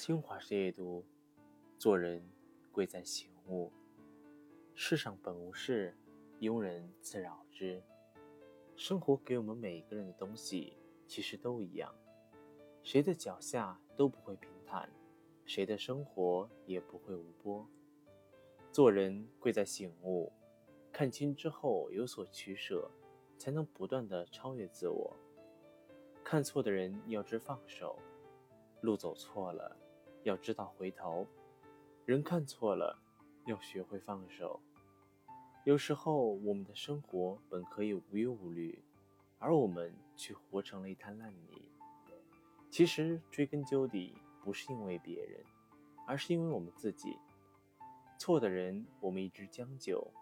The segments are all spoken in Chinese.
新华社阅读：做人贵在醒悟。世上本无事，庸人自扰之。生活给我们每一个人的东西，其实都一样。谁的脚下都不会平坦，谁的生活也不会无波。做人贵在醒悟，看清之后有所取舍，才能不断的超越自我。看错的人要知放手，路走错了。要知道回头，人看错了，要学会放手。有时候，我们的生活本可以无忧无虑，而我们却活成了一滩烂泥。其实，追根究底，不是因为别人，而是因为我们自己。错的人，我们一直将就；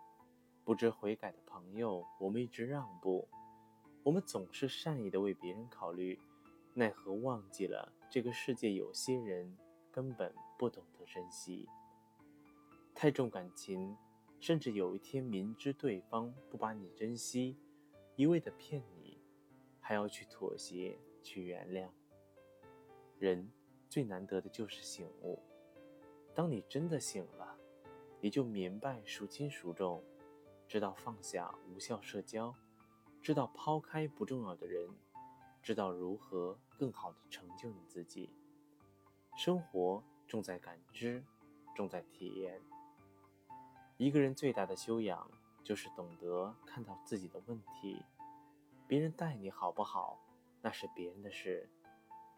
不知悔改的朋友，我们一直让步。我们总是善意的为别人考虑，奈何忘记了这个世界有些人。根本不懂得珍惜，太重感情，甚至有一天明知对方不把你珍惜，一味的骗你，还要去妥协去原谅。人最难得的就是醒悟，当你真的醒了，你就明白孰轻孰重，知道放下无效社交，知道抛开不重要的人，知道如何更好的成就你自己。生活重在感知，重在体验。一个人最大的修养，就是懂得看到自己的问题。别人待你好不好，那是别人的事；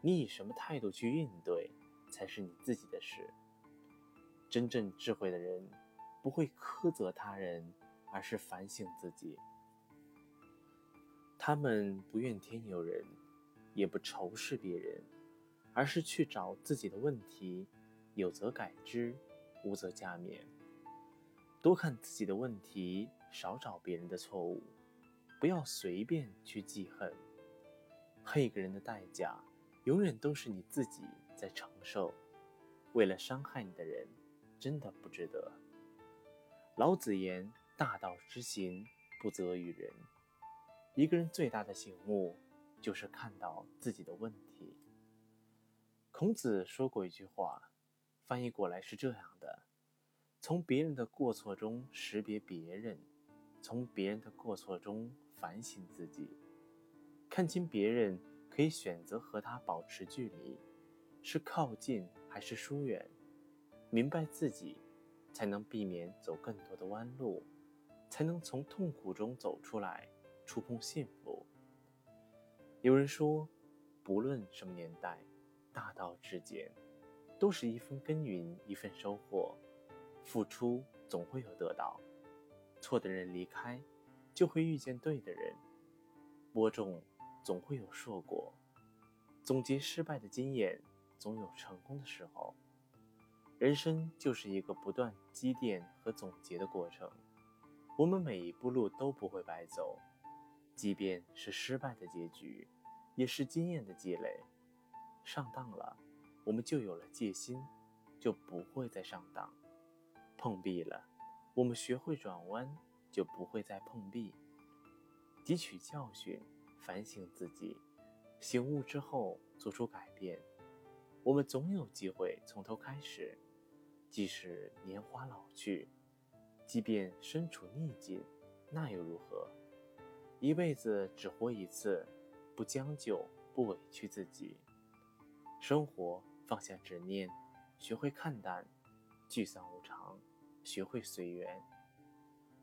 你以什么态度去应对，才是你自己的事。真正智慧的人，不会苛责他人，而是反省自己。他们不怨天尤人，也不仇视别人。而是去找自己的问题，有则改之，无则加勉。多看自己的问题，少找别人的错误，不要随便去记恨。恨一个人的代价，永远都是你自己在承受。为了伤害你的人，真的不值得。老子言：“大道之行，不责于人。”一个人最大的醒悟，就是看到自己的问题。孔子说过一句话，翻译过来是这样的：从别人的过错中识别别人，从别人的过错中反省自己。看清别人，可以选择和他保持距离，是靠近还是疏远？明白自己，才能避免走更多的弯路，才能从痛苦中走出来，触碰幸福。有人说，不论什么年代。大道至简，都是一分耕耘一份收获，付出总会有得到。错的人离开，就会遇见对的人。播种总会有硕果，总结失败的经验，总有成功的时候。人生就是一个不断积淀和总结的过程，我们每一步路都不会白走，即便是失败的结局，也是经验的积累。上当了，我们就有了戒心，就不会再上当；碰壁了，我们学会转弯，就不会再碰壁。汲取教训，反省自己，醒悟之后做出改变，我们总有机会从头开始。即使年华老去，即便身处逆境，那又如何？一辈子只活一次，不将就，不委屈自己。生活放下执念，学会看淡，聚散无常，学会随缘。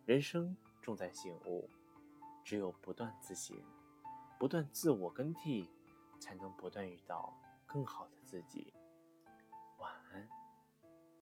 人生重在醒悟，只有不断自省，不断自我更替，才能不断遇到更好的自己。